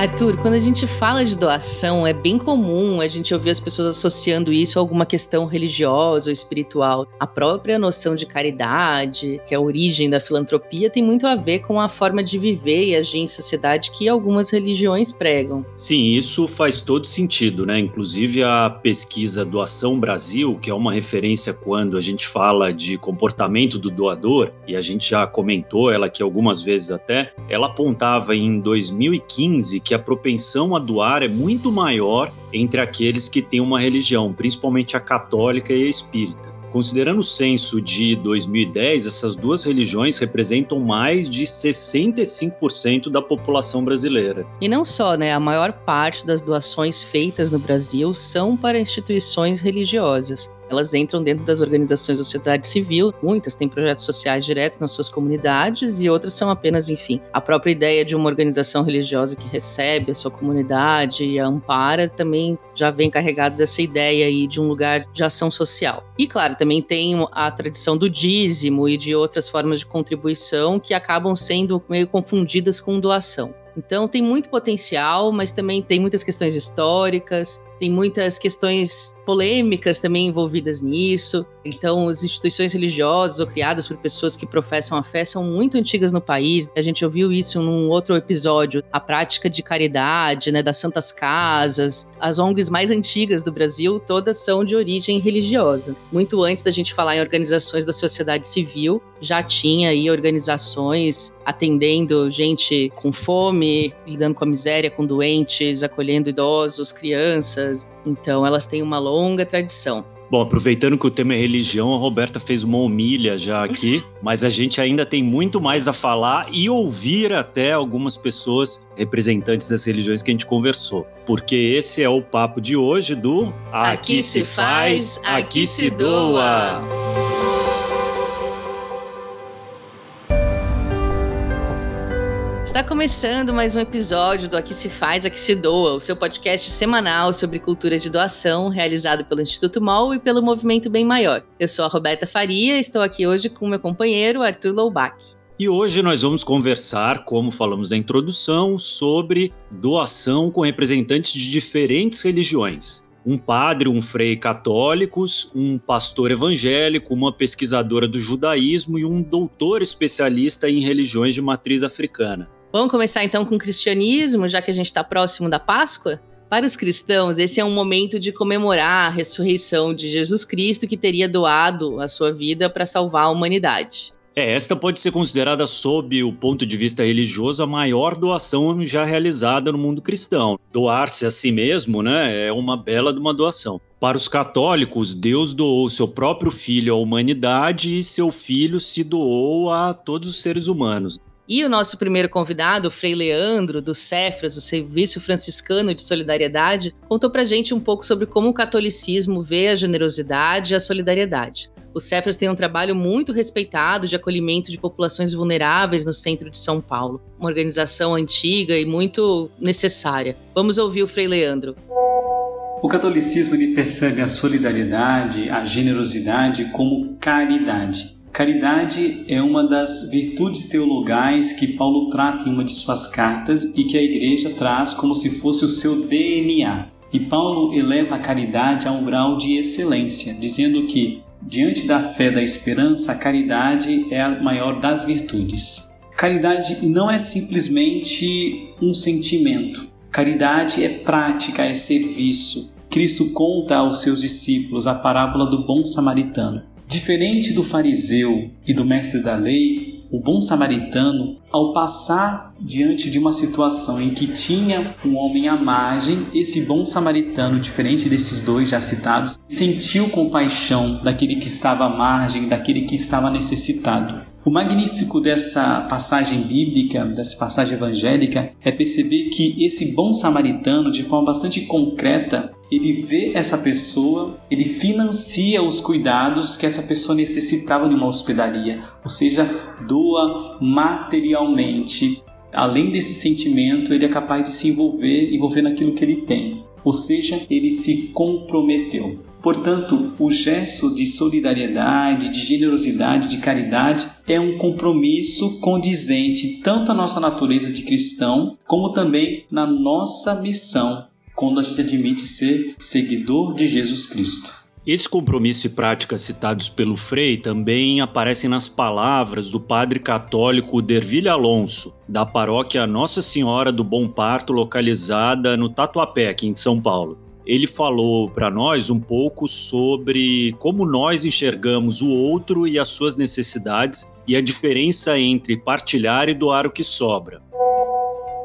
Arthur, quando a gente fala de doação, é bem comum a gente ouvir as pessoas associando isso a alguma questão religiosa ou espiritual. A própria noção de caridade, que é a origem da filantropia, tem muito a ver com a forma de viver e agir em sociedade que algumas religiões pregam. Sim, isso faz todo sentido, né? Inclusive a pesquisa Doação Brasil, que é uma referência quando a gente fala de comportamento do doador, e a gente já comentou ela aqui algumas vezes até, ela apontava em 2015 que a propensão a doar é muito maior entre aqueles que têm uma religião, principalmente a católica e a espírita. Considerando o censo de 2010, essas duas religiões representam mais de 65% da população brasileira. E não só, né? A maior parte das doações feitas no Brasil são para instituições religiosas. Elas entram dentro das organizações da sociedade civil, muitas têm projetos sociais diretos nas suas comunidades e outras são apenas, enfim, a própria ideia de uma organização religiosa que recebe a sua comunidade e a ampara também já vem carregado dessa ideia aí de um lugar de ação social. E claro, também tem a tradição do dízimo e de outras formas de contribuição que acabam sendo meio confundidas com doação. Então tem muito potencial, mas também tem muitas questões históricas, tem muitas questões polêmicas também envolvidas nisso. Então, as instituições religiosas ou criadas por pessoas que professam a fé são muito antigas no país. A gente ouviu isso num outro episódio. A prática de caridade, né, das santas casas, as ONGs mais antigas do Brasil, todas são de origem religiosa. Muito antes da gente falar em organizações da sociedade civil, já tinha aí organizações atendendo gente com fome, lidando com a miséria, com doentes, acolhendo idosos, crianças então, elas têm uma longa tradição. Bom, aproveitando que o tema é religião, a Roberta fez uma humilha já aqui, mas a gente ainda tem muito mais a falar e ouvir até algumas pessoas representantes das religiões que a gente conversou. Porque esse é o papo de hoje do Aqui, aqui se faz, aqui se doa. Está começando mais um episódio do Aqui Se Faz, Aqui Se Doa, o seu podcast semanal sobre cultura de doação, realizado pelo Instituto MOL e pelo Movimento Bem Maior. Eu sou a Roberta Faria e estou aqui hoje com meu companheiro Arthur Loubach. E hoje nós vamos conversar, como falamos na introdução, sobre doação com representantes de diferentes religiões um padre, um frei católicos, um pastor evangélico, uma pesquisadora do judaísmo e um doutor especialista em religiões de matriz africana. Vamos começar então com o cristianismo, já que a gente está próximo da Páscoa? Para os cristãos, esse é um momento de comemorar a ressurreição de Jesus Cristo, que teria doado a sua vida para salvar a humanidade. É, esta pode ser considerada, sob o ponto de vista religioso, a maior doação já realizada no mundo cristão. Doar-se a si mesmo, né, é uma bela de uma doação. Para os católicos, Deus doou seu próprio filho à humanidade e seu filho se doou a todos os seres humanos. E o nosso primeiro convidado, o Frei Leandro, do Cefras, do Serviço Franciscano de Solidariedade, contou pra gente um pouco sobre como o catolicismo vê a generosidade e a solidariedade. O Cefras tem um trabalho muito respeitado de acolhimento de populações vulneráveis no centro de São Paulo, uma organização antiga e muito necessária. Vamos ouvir o Frei Leandro. O catolicismo percebe a solidariedade, a generosidade como caridade. Caridade é uma das virtudes teologais que Paulo trata em uma de suas cartas e que a igreja traz como se fosse o seu DNA. E Paulo eleva a caridade a um grau de excelência, dizendo que, diante da fé da esperança, a caridade é a maior das virtudes. Caridade não é simplesmente um sentimento. Caridade é prática, é serviço. Cristo conta aos seus discípulos a parábola do bom samaritano. Diferente do fariseu e do mestre da lei, o bom samaritano, ao passar diante de uma situação em que tinha um homem à margem, esse bom samaritano, diferente desses dois já citados, sentiu compaixão daquele que estava à margem, daquele que estava necessitado. O magnífico dessa passagem bíblica, dessa passagem evangélica, é perceber que esse bom samaritano, de forma bastante concreta, ele vê essa pessoa, ele financia os cuidados que essa pessoa necessitava de uma hospedaria, ou seja, doa materialmente. Além desse sentimento, ele é capaz de se envolver, envolver naquilo que ele tem. ou seja, ele se comprometeu. Portanto, o gesto de solidariedade, de generosidade, de caridade é um compromisso condizente tanto à nossa natureza de cristão, como também na nossa missão, quando a gente admite ser seguidor de Jesus Cristo. Esse compromisso e prática citados pelo Frei também aparecem nas palavras do padre católico Dervilha Alonso, da paróquia Nossa Senhora do Bom Parto, localizada no Tatuapé, aqui em São Paulo. Ele falou para nós um pouco sobre como nós enxergamos o outro e as suas necessidades e a diferença entre partilhar e doar o que sobra.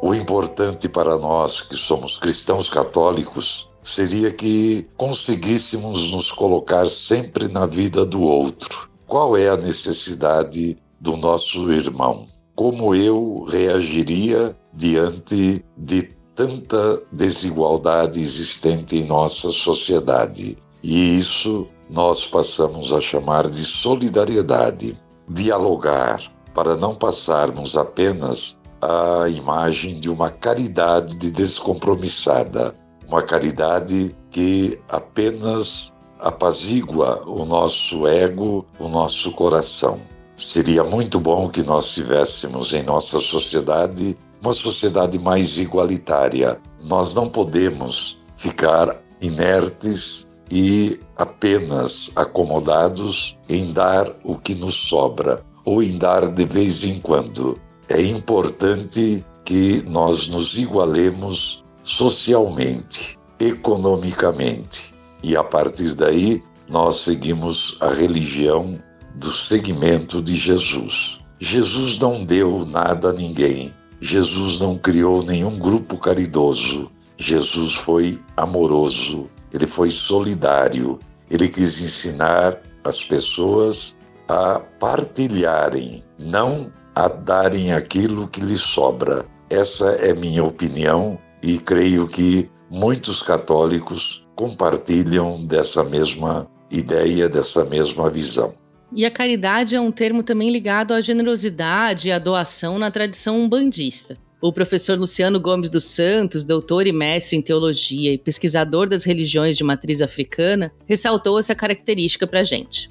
O importante para nós que somos cristãos católicos seria que conseguíssemos nos colocar sempre na vida do outro. Qual é a necessidade do nosso irmão? Como eu reagiria diante de tanta desigualdade existente em nossa sociedade? E isso nós passamos a chamar de solidariedade. Dialogar para não passarmos apenas a imagem de uma caridade de descompromissada, uma caridade que apenas apazigua o nosso ego, o nosso coração. Seria muito bom que nós tivéssemos em nossa sociedade uma sociedade mais igualitária. Nós não podemos ficar inertes e apenas acomodados em dar o que nos sobra ou em dar de vez em quando. É importante que nós nos igualemos socialmente, economicamente. E a partir daí, nós seguimos a religião do segmento de Jesus. Jesus não deu nada a ninguém. Jesus não criou nenhum grupo caridoso. Jesus foi amoroso, ele foi solidário. Ele quis ensinar as pessoas a partilharem, não a darem aquilo que lhes sobra. Essa é minha opinião e creio que muitos católicos compartilham dessa mesma ideia, dessa mesma visão. E a caridade é um termo também ligado à generosidade e à doação na tradição umbandista. O professor Luciano Gomes dos Santos, doutor e mestre em teologia e pesquisador das religiões de matriz africana, ressaltou essa característica para a gente.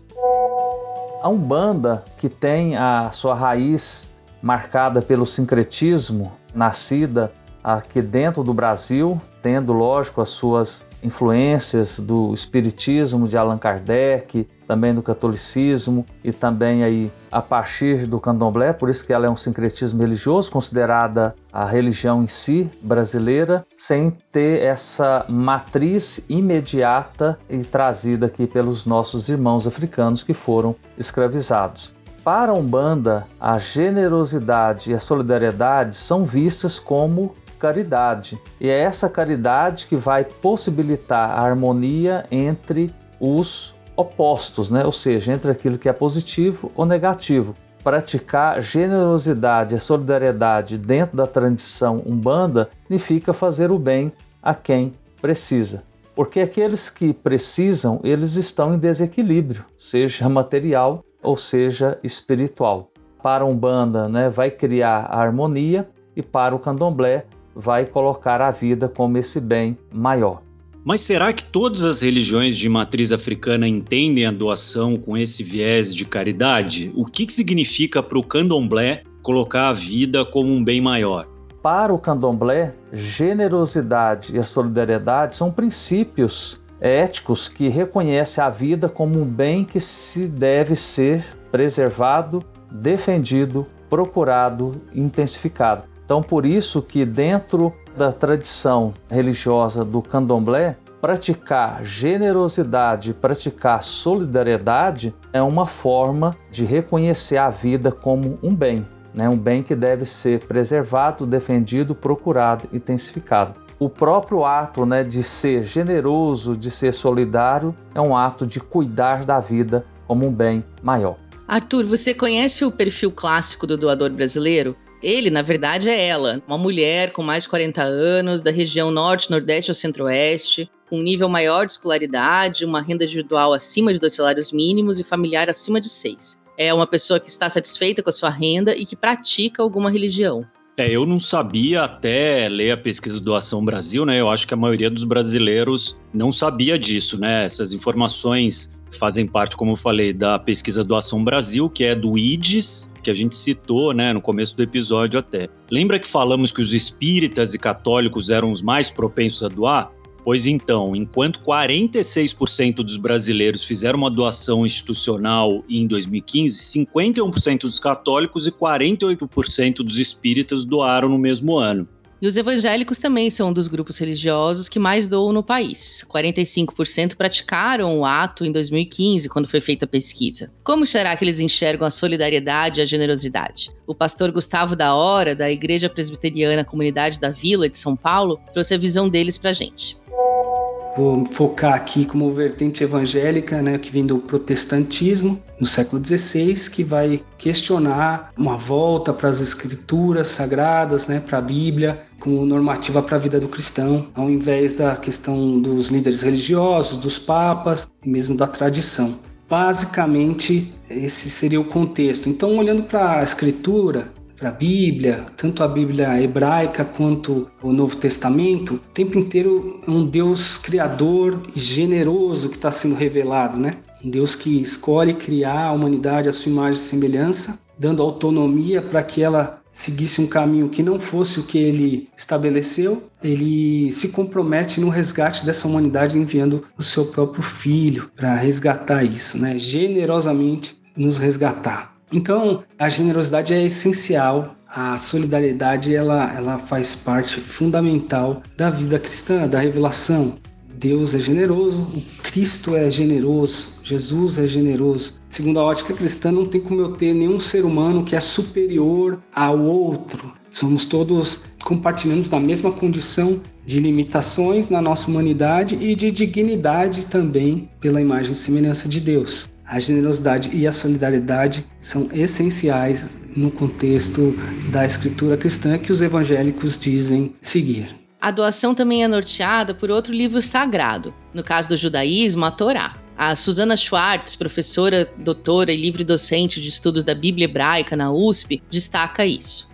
A Umbanda, que tem a sua raiz marcada pelo sincretismo, nascida aqui dentro do Brasil, tendo, lógico, as suas influências do espiritismo de Allan Kardec, também do catolicismo e também aí a partir do candomblé, por isso que ela é um sincretismo religioso, considerada a religião em si brasileira, sem ter essa matriz imediata e trazida aqui pelos nossos irmãos africanos que foram escravizados. Para a Umbanda, a generosidade e a solidariedade são vistas como caridade. E é essa caridade que vai possibilitar a harmonia entre os opostos, né? ou seja, entre aquilo que é positivo ou negativo. Praticar generosidade e solidariedade dentro da tradição umbanda significa fazer o bem a quem precisa. Porque aqueles que precisam, eles estão em desequilíbrio, seja material ou seja espiritual. Para a Umbanda, né, vai criar a harmonia e para o Candomblé vai colocar a vida como esse bem maior. Mas será que todas as religiões de matriz africana entendem a doação com esse viés de caridade? O que, que significa para o candomblé colocar a vida como um bem maior? Para o candomblé, generosidade e a solidariedade são princípios éticos que reconhecem a vida como um bem que se deve ser preservado, defendido, procurado e intensificado. Então, por isso que dentro da tradição religiosa do candomblé, praticar generosidade, praticar solidariedade é uma forma de reconhecer a vida como um bem, né? um bem que deve ser preservado, defendido, procurado, intensificado. O próprio ato né, de ser generoso, de ser solidário, é um ato de cuidar da vida como um bem maior. Arthur, você conhece o perfil clássico do doador brasileiro? Ele, na verdade, é ela, uma mulher com mais de 40 anos, da região norte, nordeste ou centro-oeste, com um nível maior de escolaridade, uma renda individual acima de dois salários mínimos e familiar acima de seis. É uma pessoa que está satisfeita com a sua renda e que pratica alguma religião. É, eu não sabia até ler a pesquisa do Doação Brasil, né? Eu acho que a maioria dos brasileiros não sabia disso, né? Essas informações fazem parte, como eu falei, da pesquisa Doação Brasil, que é do IDES, que a gente citou, né, no começo do episódio até. Lembra que falamos que os espíritas e católicos eram os mais propensos a doar? Pois então, enquanto 46% dos brasileiros fizeram uma doação institucional em 2015, 51% dos católicos e 48% dos espíritas doaram no mesmo ano. E os evangélicos também são um dos grupos religiosos que mais doam no país. 45% praticaram o ato em 2015, quando foi feita a pesquisa. Como será que eles enxergam a solidariedade e a generosidade? O pastor Gustavo da Hora, da Igreja Presbiteriana Comunidade da Vila de São Paulo, trouxe a visão deles para a gente. Vou focar aqui como vertente evangélica, né, que vem do protestantismo no século XVI, que vai questionar uma volta para as escrituras sagradas, né, para a Bíblia, como normativa para a vida do cristão, ao invés da questão dos líderes religiosos, dos papas e mesmo da tradição. Basicamente, esse seria o contexto. Então, olhando para a escritura, para a Bíblia, tanto a Bíblia hebraica quanto o Novo Testamento, o tempo inteiro é um Deus criador e generoso que está sendo revelado, né? Um Deus que escolhe criar a humanidade à sua imagem e semelhança, dando autonomia para que ela seguisse um caminho que não fosse o que ele estabeleceu, ele se compromete no resgate dessa humanidade enviando o seu próprio filho para resgatar isso, né? Generosamente nos resgatar. Então, a generosidade é essencial, a solidariedade ela, ela faz parte fundamental da vida cristã, da revelação. Deus é generoso, o Cristo é generoso, Jesus é generoso. Segundo a ótica cristã, não tem como eu ter nenhum ser humano que é superior ao outro. Somos todos compartilhamos da mesma condição de limitações na nossa humanidade e de dignidade também pela imagem e semelhança de Deus. A generosidade e a solidariedade são essenciais no contexto da escritura cristã que os evangélicos dizem seguir. A doação também é norteada por outro livro sagrado, no caso do judaísmo, a Torá. A Susana Schwartz, professora, doutora e livre docente de estudos da Bíblia hebraica na USP, destaca isso.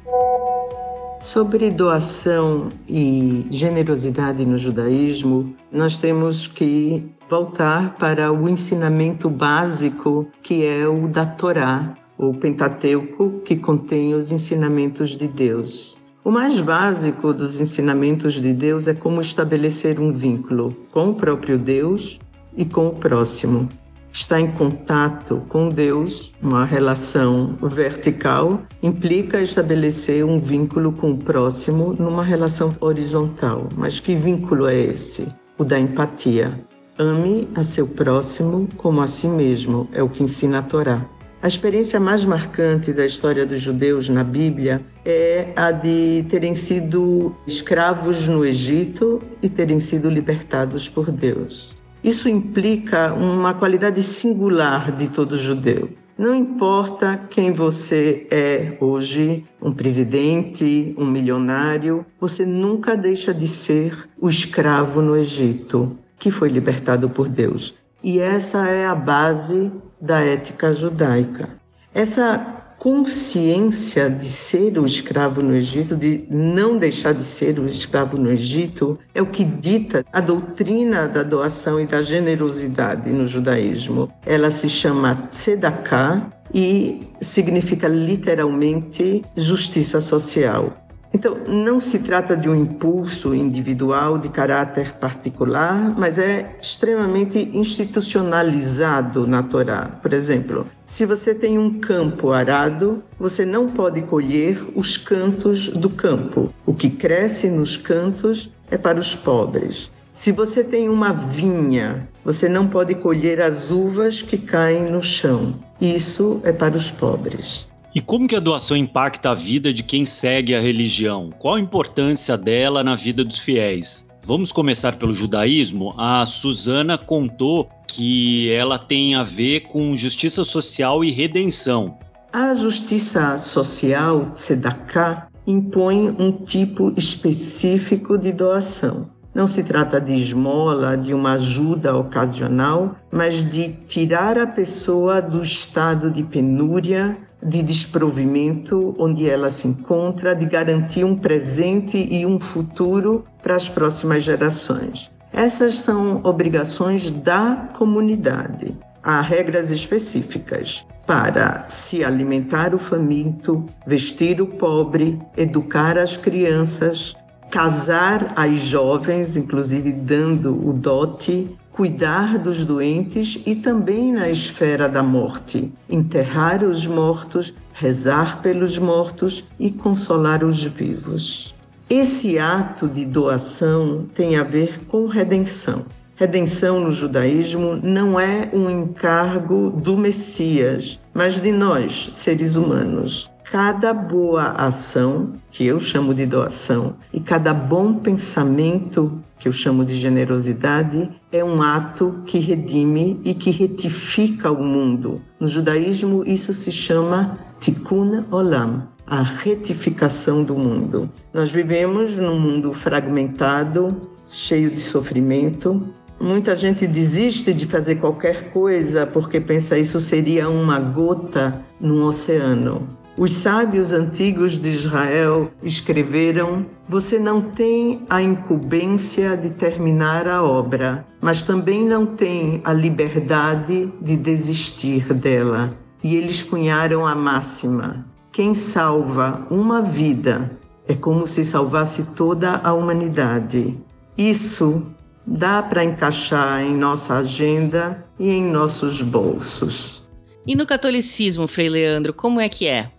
Sobre doação e generosidade no judaísmo, nós temos que voltar para o ensinamento básico que é o da Torá, o Pentateuco, que contém os ensinamentos de Deus. O mais básico dos ensinamentos de Deus é como estabelecer um vínculo com o próprio Deus e com o próximo. Estar em contato com Deus, uma relação vertical, implica estabelecer um vínculo com o próximo numa relação horizontal. Mas que vínculo é esse? O da empatia. Ame a seu próximo como a si mesmo, é o que ensina a Torá. A experiência mais marcante da história dos judeus na Bíblia é a de terem sido escravos no Egito e terem sido libertados por Deus. Isso implica uma qualidade singular de todo judeu. Não importa quem você é hoje, um presidente, um milionário, você nunca deixa de ser o escravo no Egito que foi libertado por Deus. E essa é a base da ética judaica. Essa consciência de ser o escravo no Egito, de não deixar de ser o escravo no Egito, é o que dita a doutrina da doação e da generosidade no judaísmo. Ela se chama tzedakah e significa literalmente justiça social. Então, não se trata de um impulso individual de caráter particular, mas é extremamente institucionalizado na Torá. Por exemplo, se você tem um campo arado, você não pode colher os cantos do campo. O que cresce nos cantos é para os pobres. Se você tem uma vinha, você não pode colher as uvas que caem no chão. Isso é para os pobres. E como que a doação impacta a vida de quem segue a religião? Qual a importância dela na vida dos fiéis? Vamos começar pelo judaísmo. A Susana contou que ela tem a ver com justiça social e redenção. A justiça social, tzedakah, impõe um tipo específico de doação. Não se trata de esmola, de uma ajuda ocasional, mas de tirar a pessoa do estado de penúria, de desprovimento onde ela se encontra, de garantir um presente e um futuro para as próximas gerações. Essas são obrigações da comunidade. Há regras específicas para se alimentar o faminto, vestir o pobre, educar as crianças, casar as jovens, inclusive dando o dote, cuidar dos doentes e também na esfera da morte, enterrar os mortos, rezar pelos mortos e consolar os vivos. Esse ato de doação tem a ver com redenção. Redenção no judaísmo não é um encargo do Messias, mas de nós, seres humanos. Cada boa ação, que eu chamo de doação, e cada bom pensamento, que eu chamo de generosidade, é um ato que redime e que retifica o mundo. No judaísmo, isso se chama tikkun olam, a retificação do mundo. Nós vivemos num mundo fragmentado, cheio de sofrimento, Muita gente desiste de fazer qualquer coisa porque pensa isso seria uma gota no oceano. Os sábios antigos de Israel escreveram: Você não tem a incumbência de terminar a obra, mas também não tem a liberdade de desistir dela. E eles cunharam a máxima: Quem salva uma vida é como se salvasse toda a humanidade. Isso dá para encaixar em nossa agenda e em nossos bolsos. E no catolicismo, Frei Leandro, como é que é?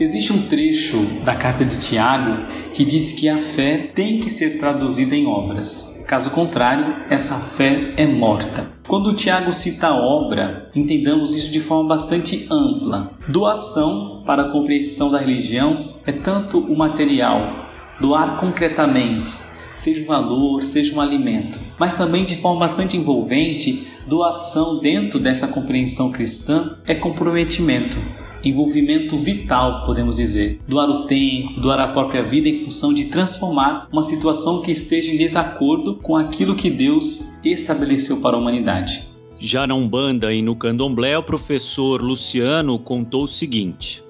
Existe um trecho da carta de Tiago que diz que a fé tem que ser traduzida em obras. Caso contrário, essa fé é morta. Quando Tiago cita obra, entendamos isso de forma bastante ampla. Doação para a compreensão da religião é tanto o material, doar concretamente, seja um valor, seja um alimento, mas também de forma bastante envolvente, doação dentro dessa compreensão cristã é comprometimento, envolvimento vital, podemos dizer. Doar o tempo, doar a própria vida em função de transformar uma situação que esteja em desacordo com aquilo que Deus estabeleceu para a humanidade. Já na Umbanda e no Candomblé, o professor Luciano contou o seguinte: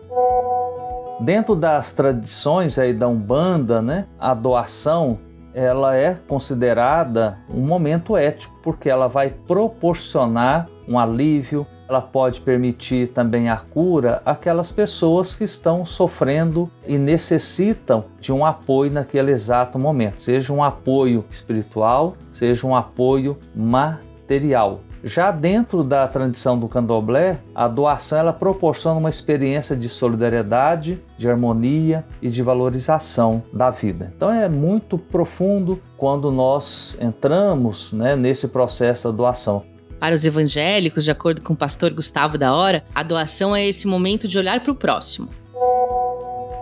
Dentro das tradições aí da Umbanda, né, a doação ela é considerada um momento ético, porque ela vai proporcionar um alívio, ela pode permitir também a cura àquelas pessoas que estão sofrendo e necessitam de um apoio naquele exato momento, seja um apoio espiritual, seja um apoio material. Já dentro da tradição do candomblé, a doação ela proporciona uma experiência de solidariedade, de harmonia e de valorização da vida. Então é muito profundo quando nós entramos né, nesse processo da doação. Para os evangélicos, de acordo com o pastor Gustavo da Hora, a doação é esse momento de olhar para o próximo.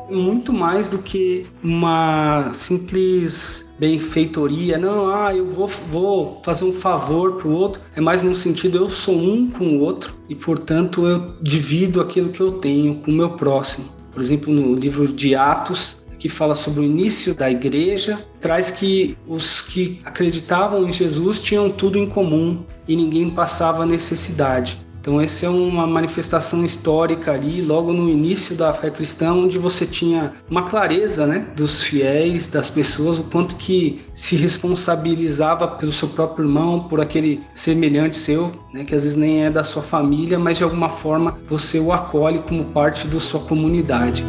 Muito mais do que uma simples benfeitoria, não, ah, eu vou, vou fazer um favor para o outro, é mais no sentido eu sou um com o outro e, portanto, eu divido aquilo que eu tenho com o meu próximo. Por exemplo, no livro de Atos, que fala sobre o início da igreja, traz que os que acreditavam em Jesus tinham tudo em comum e ninguém passava necessidade. Então, essa é uma manifestação histórica ali, logo no início da fé cristã, onde você tinha uma clareza né, dos fiéis, das pessoas, o quanto que se responsabilizava pelo seu próprio irmão, por aquele semelhante seu, né, que às vezes nem é da sua família, mas de alguma forma você o acolhe como parte da sua comunidade.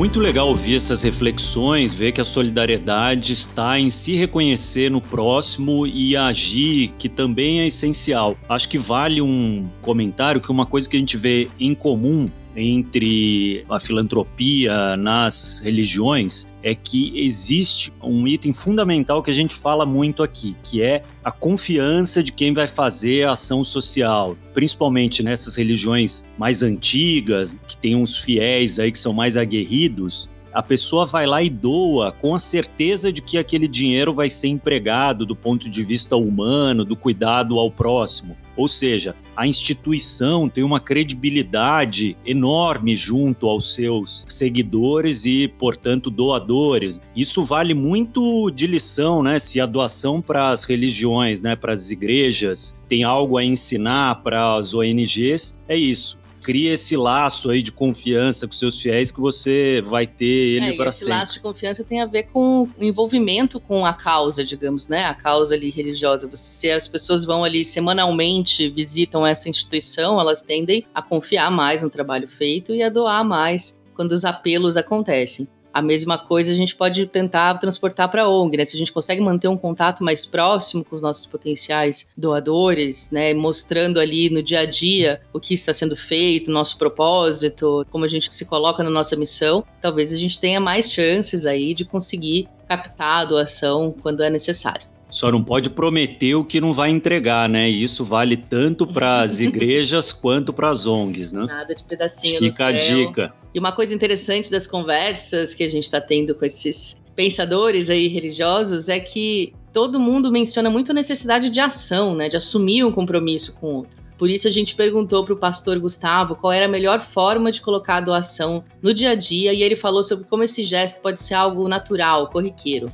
Muito legal ouvir essas reflexões, ver que a solidariedade está em se reconhecer no próximo e agir, que também é essencial. Acho que vale um comentário que uma coisa que a gente vê em comum entre a filantropia nas religiões é que existe um item fundamental que a gente fala muito aqui, que é a confiança de quem vai fazer a ação social, principalmente nessas religiões mais antigas, que tem uns fiéis aí que são mais aguerridos, a pessoa vai lá e doa com a certeza de que aquele dinheiro vai ser empregado do ponto de vista humano, do cuidado ao próximo. Ou seja, a instituição tem uma credibilidade enorme junto aos seus seguidores e, portanto, doadores. Isso vale muito de lição, né? Se a doação para as religiões, né, para as igrejas, tem algo a ensinar para as ONGs, é isso cria esse laço aí de confiança com seus fiéis que você vai ter ele é, para sempre. Esse laço de confiança tem a ver com o envolvimento com a causa, digamos, né? A causa ali religiosa. Se as pessoas vão ali semanalmente visitam essa instituição, elas tendem a confiar mais no trabalho feito e a doar mais quando os apelos acontecem. A mesma coisa a gente pode tentar transportar para a ONG, né? Se a gente consegue manter um contato mais próximo com os nossos potenciais doadores, né? Mostrando ali no dia a dia o que está sendo feito, nosso propósito, como a gente se coloca na nossa missão, talvez a gente tenha mais chances aí de conseguir captar a doação quando é necessário. Só não pode prometer o que não vai entregar, né? E isso vale tanto para as igrejas quanto para as ONGs, né? Nada de pedacinho Fica a dica. E uma coisa interessante das conversas que a gente está tendo com esses pensadores aí religiosos é que todo mundo menciona muito a necessidade de ação, né? De assumir um compromisso com o outro. Por isso a gente perguntou para o pastor Gustavo qual era a melhor forma de colocar a doação no dia a dia e ele falou sobre como esse gesto pode ser algo natural, corriqueiro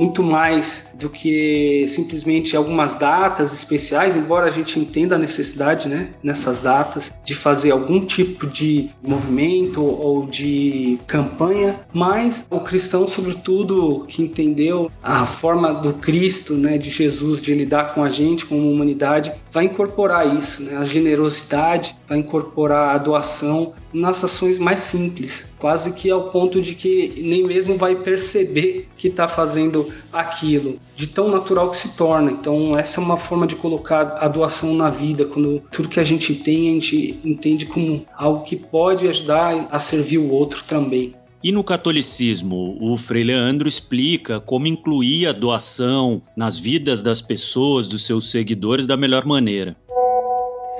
muito mais do que simplesmente algumas datas especiais, embora a gente entenda a necessidade, né, nessas datas, de fazer algum tipo de movimento ou de campanha, mas o cristão, sobretudo, que entendeu a forma do Cristo, né, de Jesus, de lidar com a gente, com a humanidade, vai incorporar isso, né, a generosidade, vai incorporar a doação nas ações mais simples, quase que ao ponto de que nem mesmo vai perceber que está fazendo aquilo, de tão natural que se torna. Então, essa é uma forma de colocar a doação na vida, quando tudo que a gente tem, a gente entende como algo que pode ajudar a servir o outro também. E no catolicismo, o Frei Leandro explica como incluir a doação nas vidas das pessoas, dos seus seguidores, da melhor maneira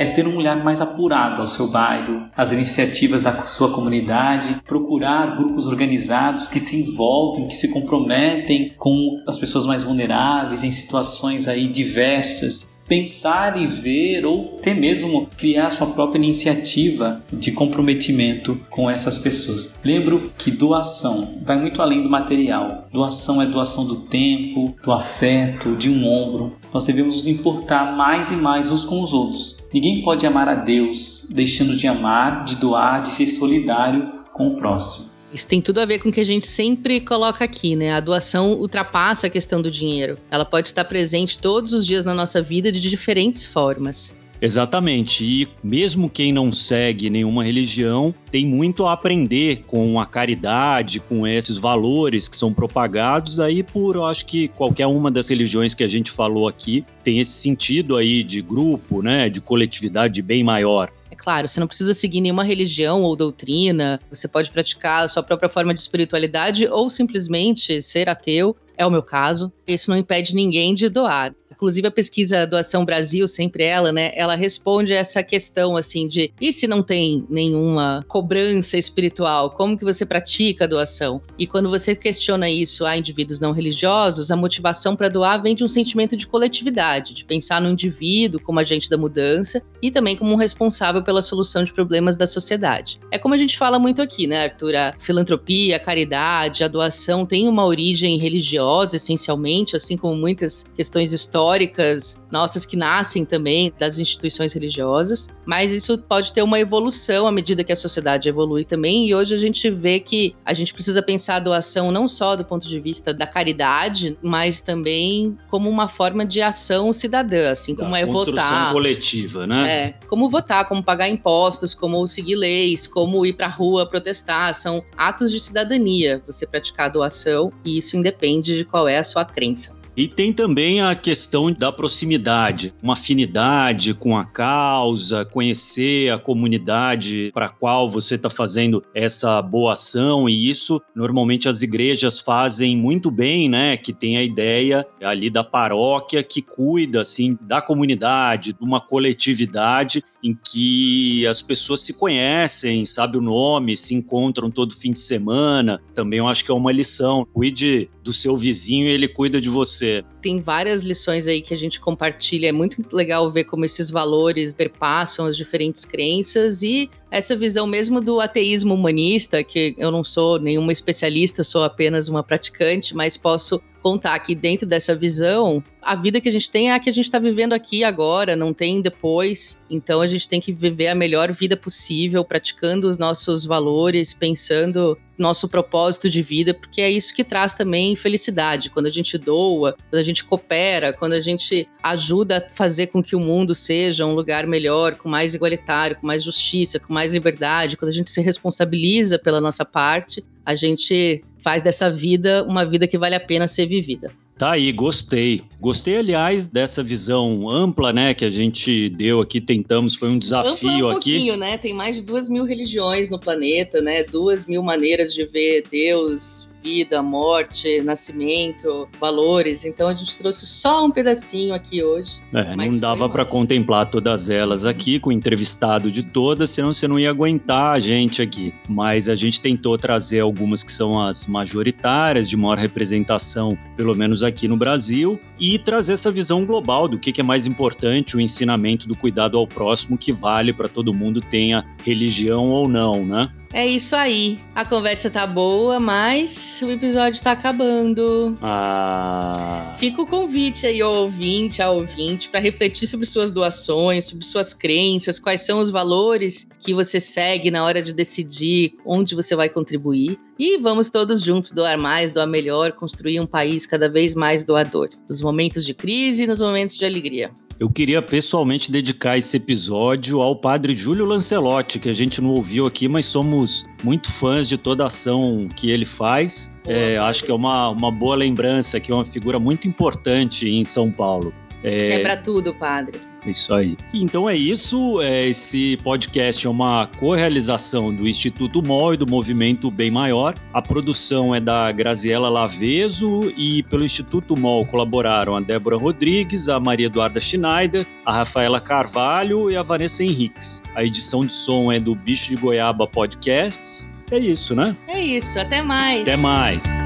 é ter um olhar mais apurado ao seu bairro, às iniciativas da sua comunidade, procurar grupos organizados que se envolvem, que se comprometem com as pessoas mais vulneráveis em situações aí diversas pensar e ver ou até mesmo criar sua própria iniciativa de comprometimento com essas pessoas. Lembro que doação vai muito além do material. Doação é doação do tempo, do afeto, de um ombro. Nós devemos nos importar mais e mais uns com os outros. Ninguém pode amar a Deus deixando de amar, de doar, de ser solidário com o próximo. Isso tem tudo a ver com o que a gente sempre coloca aqui, né? A doação ultrapassa a questão do dinheiro. Ela pode estar presente todos os dias na nossa vida de diferentes formas. Exatamente. E mesmo quem não segue nenhuma religião tem muito a aprender com a caridade, com esses valores que são propagados aí por, eu acho que qualquer uma das religiões que a gente falou aqui tem esse sentido aí de grupo, né, de coletividade bem maior claro, você não precisa seguir nenhuma religião ou doutrina, você pode praticar a sua própria forma de espiritualidade ou simplesmente ser ateu. É o meu caso. Isso não impede ninguém de doar. Inclusive a pesquisa Doação Brasil, sempre ela, né? Ela responde essa questão assim de e se não tem nenhuma cobrança espiritual, como que você pratica a doação? E quando você questiona isso a indivíduos não religiosos, a motivação para doar vem de um sentimento de coletividade, de pensar no indivíduo como agente da mudança e também como um responsável pela solução de problemas da sociedade. É como a gente fala muito aqui, né, Arthur? A filantropia, a caridade, a doação tem uma origem religiosa, essencialmente, assim como muitas questões históricas históricas nossas que nascem também das instituições religiosas, mas isso pode ter uma evolução à medida que a sociedade evolui também. E hoje a gente vê que a gente precisa pensar a doação não só do ponto de vista da caridade, mas também como uma forma de ação cidadã, assim da como é votar. coletiva, né? É, como votar, como pagar impostos, como seguir leis, como ir para a rua protestar, são atos de cidadania, você praticar a doação, e isso independe de qual é a sua crença. E tem também a questão da proximidade, uma afinidade com a causa, conhecer a comunidade para a qual você está fazendo essa boa ação, e isso normalmente as igrejas fazem muito bem, né? Que tem a ideia ali da paróquia que cuida assim da comunidade, de uma coletividade em que as pessoas se conhecem, sabe o nome, se encontram todo fim de semana. Também eu acho que é uma lição. Cuide do seu vizinho e ele cuida de você. Tem várias lições aí que a gente compartilha. É muito legal ver como esses valores perpassam as diferentes crenças e essa visão mesmo do ateísmo humanista, que eu não sou nenhuma especialista, sou apenas uma praticante, mas posso contar que dentro dessa visão, a vida que a gente tem é a que a gente está vivendo aqui agora, não tem depois. Então a gente tem que viver a melhor vida possível, praticando os nossos valores, pensando nosso propósito de vida, porque é isso que traz também felicidade. Quando a gente doa, quando a gente coopera, quando a gente ajuda a fazer com que o mundo seja um lugar melhor, com mais igualitário, com mais justiça, com mais liberdade, quando a gente se responsabiliza pela nossa parte, a gente faz dessa vida uma vida que vale a pena ser vivida. Tá aí, gostei. Gostei, aliás, dessa visão ampla, né, que a gente deu aqui, tentamos, foi um desafio Ampla um aqui. pouquinho, né? Tem mais de duas mil religiões no planeta, né? Duas mil maneiras de ver Deus, vida, morte, nascimento, valores. Então a gente trouxe só um pedacinho aqui hoje. É, não dava para contemplar todas elas aqui, com o entrevistado de todas, senão você não ia aguentar a gente aqui. Mas a gente tentou trazer algumas que são as majoritárias, de maior representação, pelo menos aqui no Brasil, e trazer essa visão global do que que é mais importante, o ensinamento do cuidado ao próximo, que vale para todo mundo, tenha religião ou não, né? É isso aí. A conversa tá boa, mas o episódio tá acabando. Ah. Fica o convite aí ao ouvinte, ao ouvinte, para refletir sobre suas doações, sobre suas crenças, quais são os valores que você segue na hora de decidir onde você vai contribuir. E vamos todos juntos doar mais, doar melhor, construir um país cada vez mais doador, nos momentos de crise e nos momentos de alegria. Eu queria pessoalmente dedicar esse episódio ao padre Júlio Lancelotti, que a gente não ouviu aqui, mas somos muito fãs de toda a ação que ele faz. É, acho que é uma, uma boa lembrança, que é uma figura muito importante em São Paulo. É, Quebra tudo, padre. Isso aí. Então é isso. é, esse podcast é uma co-realização do Instituto MOL e do Movimento Bem Maior. A produção é da Graziela Laveso e pelo Instituto MOL colaboraram a Débora Rodrigues, a Maria Eduarda Schneider, a Rafaela Carvalho e a Vanessa Henriques. A edição de som é do Bicho de Goiaba Podcasts. É isso, né? É isso, até mais. Até mais.